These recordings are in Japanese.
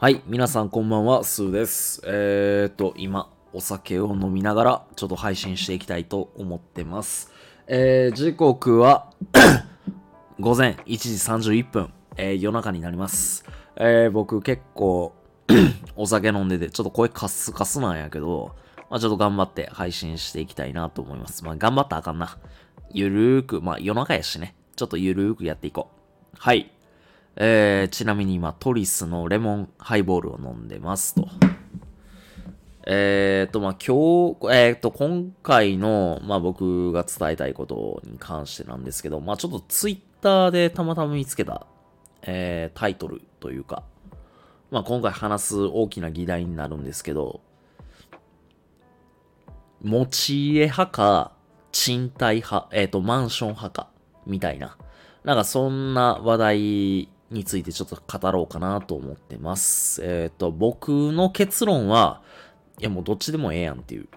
はい、皆さんこんばんは、スーです。えーと、今、お酒を飲みながら、ちょっと配信していきたいと思ってます。えー、時刻は、午前1時31分、えー夜中になります。えー僕結構、お酒飲んでて、ちょっと声カスカスなんやけど、まあちょっと頑張って配信していきたいなと思います。まあ頑張ったらあかんな。ゆるーく、まあ夜中やしね、ちょっとゆるーくやっていこう。はい。えー、ちなみに今、トリスのレモンハイボールを飲んでますと。えーと、まあ、今日、えーと、今回の、まあ、僕が伝えたいことに関してなんですけど、まあ、ちょっとツイッターでたまたま見つけた、えー、タイトルというか、まあ、今回話す大きな議題になるんですけど、持ち家派か、賃貸派、えっ、と、マンション派か、みたいな。なんかそんな話題についてちょっと語ろうかなと思ってます。えっ、と、僕の結論は、いやもうどっちでもええやんっていう。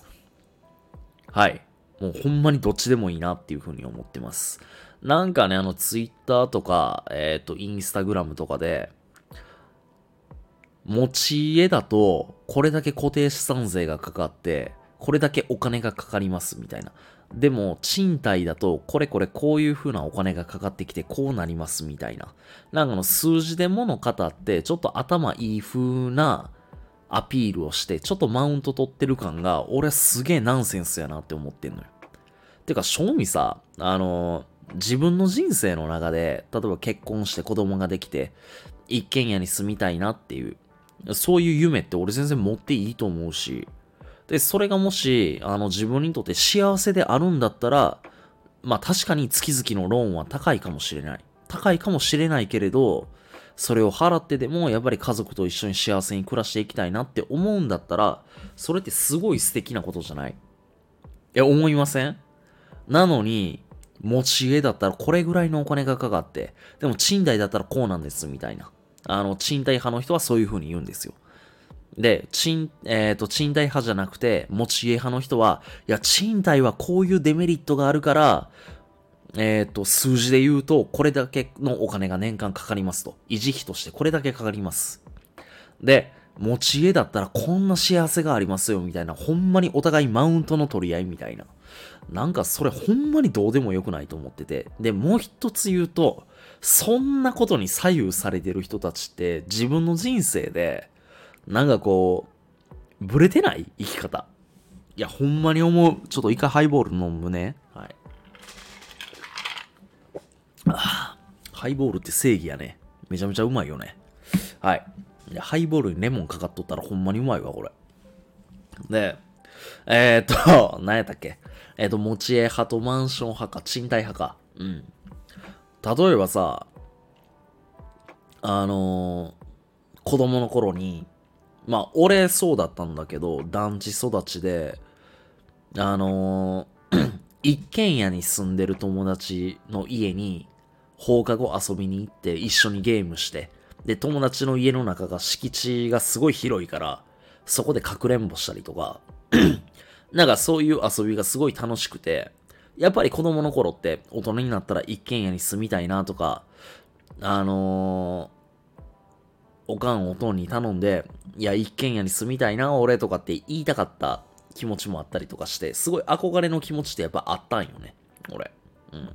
はい。もうほんまにどっちでもいいなっていうふうに思ってます。なんかね、あの、ツイッターとか、えっ、と、インスタグラムとかで、持ち家だと、これだけ固定資産税がかかって、これだけお金がかかりますみたいな。でも、賃貸だと、これこれこういう風なお金がかかってきて、こうなりますみたいな。なんかの数字で物語って、ちょっと頭いい風なアピールをして、ちょっとマウント取ってる感が、俺すげえナンセンスやなって思ってんのよ。てか、正味さ、あの、自分の人生の中で、例えば結婚して子供ができて、一軒家に住みたいなっていう、そういう夢って俺全然持っていいと思うし、で、それがもし、あの、自分にとって幸せであるんだったら、まあ確かに月々のローンは高いかもしれない。高いかもしれないけれど、それを払ってでも、やっぱり家族と一緒に幸せに暮らしていきたいなって思うんだったら、それってすごい素敵なことじゃない？いや、思いません？なのに、持ち家だったらこれぐらいのお金がかかって、でも賃貸だったらこうなんです、みたいな。あの、賃貸派の人はそういう風に言うんですよ。で、賃、えっ、と、賃貸派じゃなくて、持ち家派の人は、いや、賃貸はこういうデメリットがあるから、えっ、と、数字で言うと、これだけのお金が年間かかりますと。維持費としてこれだけかかります。で、持ち家だったらこんな幸せがありますよ、みたいな。ほんまにお互いマウントの取り合いみたいな。なんかそれほんまにどうでもよくないと思ってて。で、もう一つ言うと、そんなことに左右されてる人たちって自分の人生で、なんかこう、ブレてない生き方。いや、ほんまに思う。ちょっと一回ハイボール飲むね。はい。あーハイボールって正義やね。めちゃめちゃうまいよね。はい。いやハイボールにレモンかかっとったらほんまにうまいわ、これ。で、えー、っと、何やったっけ？えー、っと、持ち家派とマンション派か、賃貸派か。うん。例えばさ、あのー子供の頃に、まあ、俺そうだったんだけど、団地育ちで、あのー 一軒家に住んでる友達の家に放課後遊びに行って一緒にゲームして、で、友達の家の中が敷地がすごい広いから、そこでかくれんぼしたりとか、なんかそういう遊びがすごい楽しくて、やっぱり子供の頃って大人になったら一軒家に住みたいなとか、あのーおかんおとんに頼んで、いや、一軒家に住みたいな、俺とかって言いたかった気持ちもあったりとかして、すごい憧れの気持ちってやっぱあったんよね、俺。うん。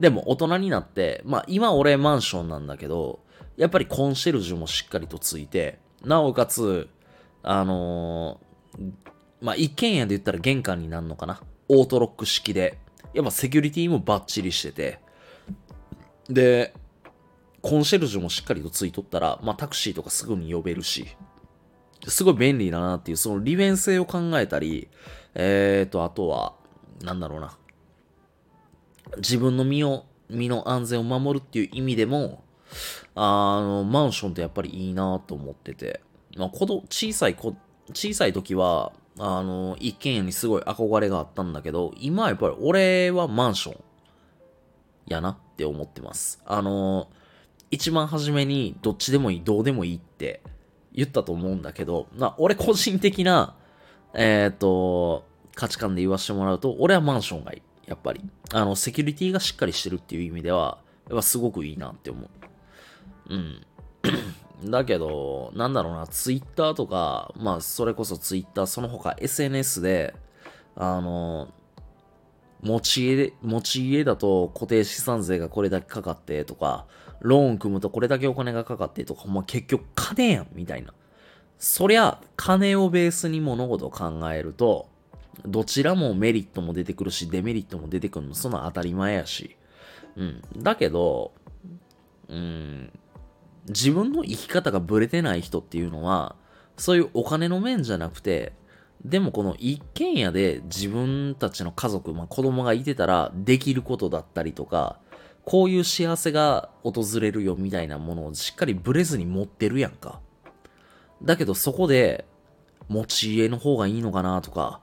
でも大人になって、まあ今俺マンションなんだけど、やっぱりコンシェルジュもしっかりとついて、なおかつ、あのーまあ一軒家で言ったら玄関になるのかな。オートロック式で、やっぱセキュリティもバッチリしてて、で、コンシェルジュもしっかりとついとったら、まあタクシーとかすぐに呼べるし、すごい便利だなっていう、その利便性を考えたり、えーと、あとは、なんだろうな。自分の身を、身の安全を守るっていう意味でも、あの、マンションってやっぱりいいなと思ってて、まあ、子供、小さい、小さい時は、あの、一軒家にすごい憧れがあったんだけど、今はやっぱり俺はマンションやなって思ってます。あの、一番初めにどっちでもいい、どうでもいいって言ったと思うんだけど、ま、俺個人的な、えっ、と、価値観で言わせてもらうと、俺はマンションがいい。やっぱり。あの、セキュリティがしっかりしてるっていう意味では、やっぱすごくいいなって思う。うん。だけど、なんだろうな、ツイッターとか、まあ、それこそツイッター、その他 SNS で、あの、持ち家、持ち家だと固定資産税がこれだけかかってとか、ローン組むとこれだけお金がかかってとか、ま、結局金やん、みたいな。そりゃ、金をベースに物事を考えると、どちらもメリットも出てくるし、デメリットも出てくるの、その当たり前やし。うん。だけど、うん、自分の生き方がブレてない人っていうのは、そういうお金の面じゃなくて、でもこの一軒家で自分たちの家族、まあ、子供がいてたらできることだったりとか、こういう幸せが訪れるよみたいなものをしっかりブレずに持ってるやんか。だけどそこで持ち家の方がいいのかなとか、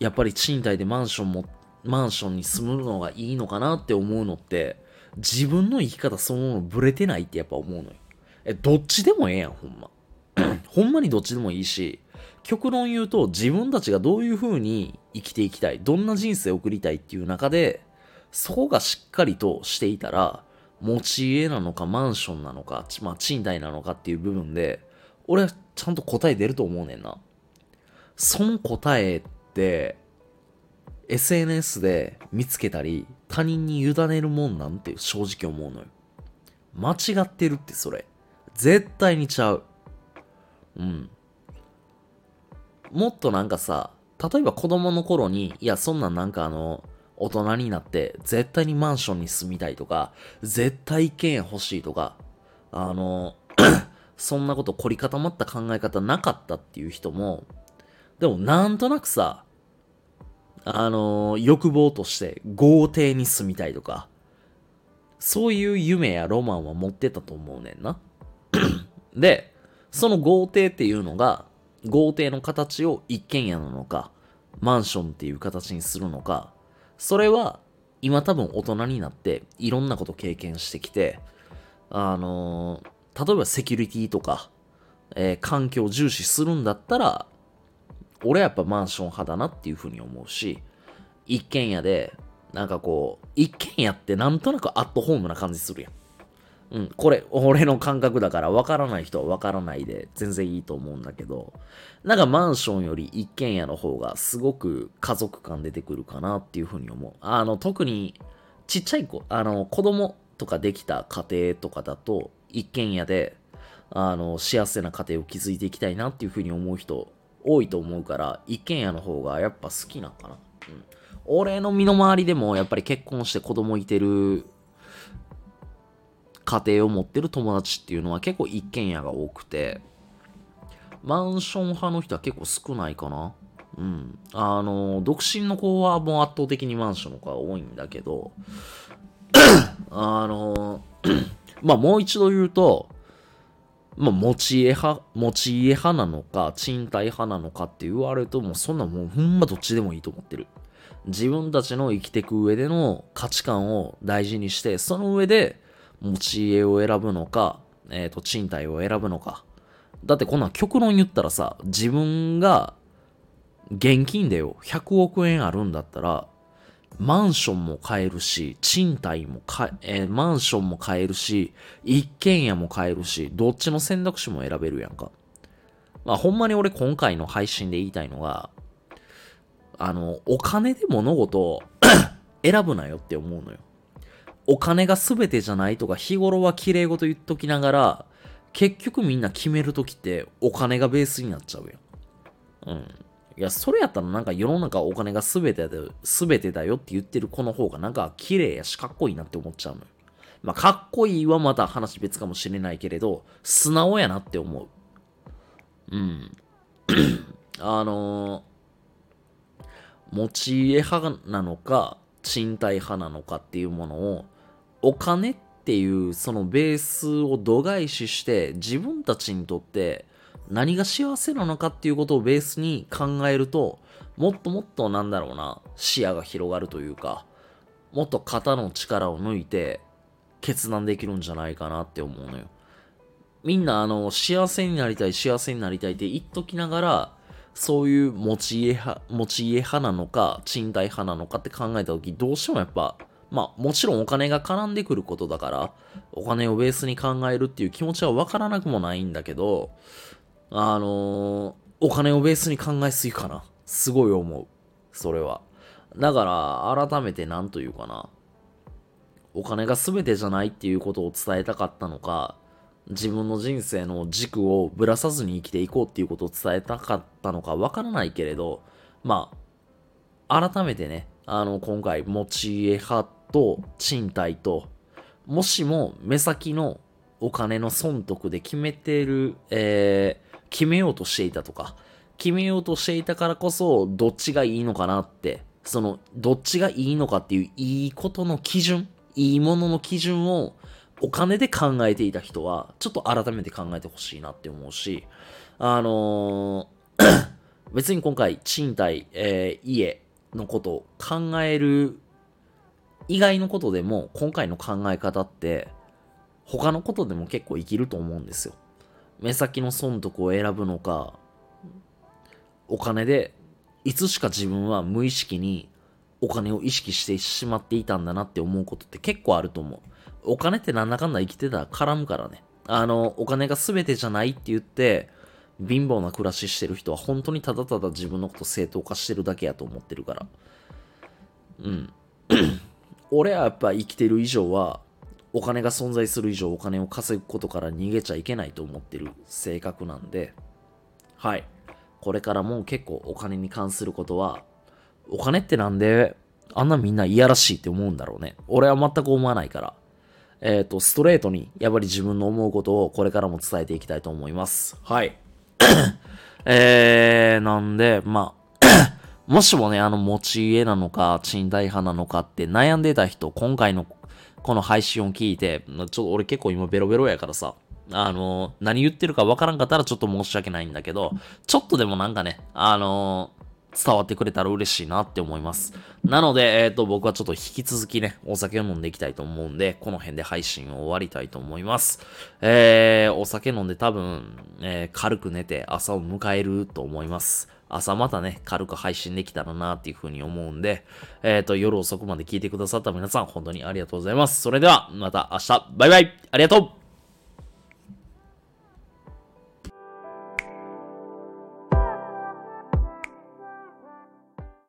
やっぱり賃貸でマンションも、マンションに住むのがいいのかなって思うのって、自分の生き方そのものブレてないってやっぱ思うのよ。え、どっちでもええやん、ほんま。ほんまにどっちでもいいし、極論言うと自分たちがどういう風に生きていきたい、どんな人生を送りたいっていう中で、そこがしっかりとしていたら、持ち家なのかマンションなのか、まあ賃貸なのかっていう部分で、俺はちゃんと答え出ると思うねんな。その答えって、SNS で見つけたり、他人に委ねるもんなんて正直思うのよ。間違ってるってそれ。絶対にちゃう。うん。もっとなんかさ、例えば子供の頃に、いや、そんなんなんかあの、大人になって絶対にマンションに住みたいとか、絶対一軒家欲しいとか、あの、そんなこと凝り固まった考え方なかったっていう人も、でもなんとなくさ、あの、欲望として豪邸に住みたいとか、そういう夢やロマンは持ってたと思うねんな。で、その豪邸っていうのが、豪邸の形を一軒家なのか、マンションっていう形にするのか、それは今多分大人になっていろんなこと経験してきて、あのー、例えばセキュリティとか、えー、環境を重視するんだったら、俺はやっぱマンション派だなっていうふうに思うし、一軒家で、なんかこう、一軒家ってなんとなくアットホームな感じするやん。うん、これ、俺の感覚だから、わからない人はわからないで、全然いいと思うんだけど、なんかマンションより一軒家の方がすごく家族感出てくるかなっていうふうに思う。あの、特に、ちっちゃい子、あの、子供とかできた家庭とかだと、一軒家で、あの、幸せな家庭を築いていきたいなっていうふうに思う人多いと思うから、一軒家の方がやっぱ好きなんかな。うん。俺の身の回りでもやっぱり結婚して子供いてる家庭を持ってる友達っていうのは結構一軒家が多くて、マンション派の人は結構少ないかな。うん。あの、独身の子はもう圧倒的にマンションの子が多いんだけど、あの、まあもう一度言うと、まあ、持ち家派、持ち家派なのか、賃貸派なのかって言われると、もうそんなもうほんまどっちでもいいと思ってる。自分たちの生きていく上での価値観を大事にして、その上で持ち家を選ぶのか、えっ、ー、と、賃貸を選ぶのか。だってこんな極論言ったらさ、自分が現金でよ、100億円あるんだったら、マンションも買えるし、賃貸も買え、えー、マンションも買えるし、一軒家も買えるし、どっちの選択肢も選べるやんか。まあ、ほんまに俺今回の配信で言いたいのが、あの、お金で物事を 選ぶなよって思うのよ。お金が全てじゃないとか、日頃は綺麗事言っときながら、結局みんな決めるときってお金がベースになっちゃうやん。うん。いや、それやったらなんか世の中お金が全てだよ、全てだよって言ってる子の方がなんか綺麗やしかっこいいなって思っちゃうのよ。まあ、かっこいいはまた話別かもしれないけれど、素直やなって思う。うん。あのー、持ち家派なのか、賃貸派なのかっていうものを、お金っていうそのベースを度外視して自分たちにとって何が幸せなのかっていうことをベースに考えると、もっともっとなんだろうな、視野が広がるというか、もっと肩の力を抜いて決断できるんじゃないかなって思うのよ。みんなあの、幸せになりたい、幸せになりたいって言っときながら、そういう持ち家派、持ち家派なのか、賃貸派なのかって考えたとき、どうしてもやっぱまあもちろんお金が絡んでくることだから、お金をベースに考えるっていう気持ちはわからなくもないんだけど、あのー、お金をベースに考えすぎかな。すごい思う。それは。だから、改めて何というかな。お金が全てじゃないっていうことを伝えたかったのか、自分の人生の軸をぶらさずに生きていこうっていうことを伝えたかったのかわからないけれど、まあ、改めてね、あの、今回、持ち家派と賃貸と、もしも目先のお金の損得で決めてる、えー、決めようとしていたとか、決めようとしていたからこそ、どっちがいいのかなって、その、どっちがいいのかっていういいことの基準、いいものの基準をお金で考えていた人は、ちょっと改めて考えてほしいなって思うし、あのー 別に今回、賃貸、えー、家のことを考える以外のことでも、今回の考え方って、他のことでも結構生きると思うんですよ。目先の損得を選ぶのか、お金で、いつしか自分は無意識にお金を意識してしまっていたんだなって思うことって結構あると思う。お金ってなんだかんだ生きてたら絡むからね。あの、お金が全てじゃないって言って、貧乏な暮らししてる人は本当にただただ自分のこと正当化してるだけやと思ってるから。うん。俺はやっぱ生きてる以上は、お金が存在する以上お金を稼ぐことから逃げちゃいけないと思ってる性格なんで、はい。これからも結構お金に関することは、お金ってなんであんなみんないやらしいって思うんだろうね。俺は全く思わないから。えっ、ー、と、ストレートに、やっぱり自分の思うことをこれからも伝えていきたいと思います。はい。えー、なんで、まあもしもね、あの、持ち家なのか、賃貸派なのかって悩んでた人、今回のこの配信を聞いて、ちょっと俺結構今ベロベロやからさ、あの、何言ってるかわからんかったらちょっと申し訳ないんだけど、ちょっとでもなんかね、あの伝わってくれたら嬉しいなって思います。なので、えっ、ー、と、僕はちょっと引き続きね、お酒を飲んでいきたいと思うんで、この辺で配信を終わりたいと思います。えー、お酒飲んで多分、えー、軽く寝て朝を迎えると思います。朝またね、軽く配信できたらなっていうふうに思うんで、えっ、ー、と、夜遅くまで聞いてくださった皆さん、本当にありがとうございます。それでは、また明日、バイバイ。ありがとう。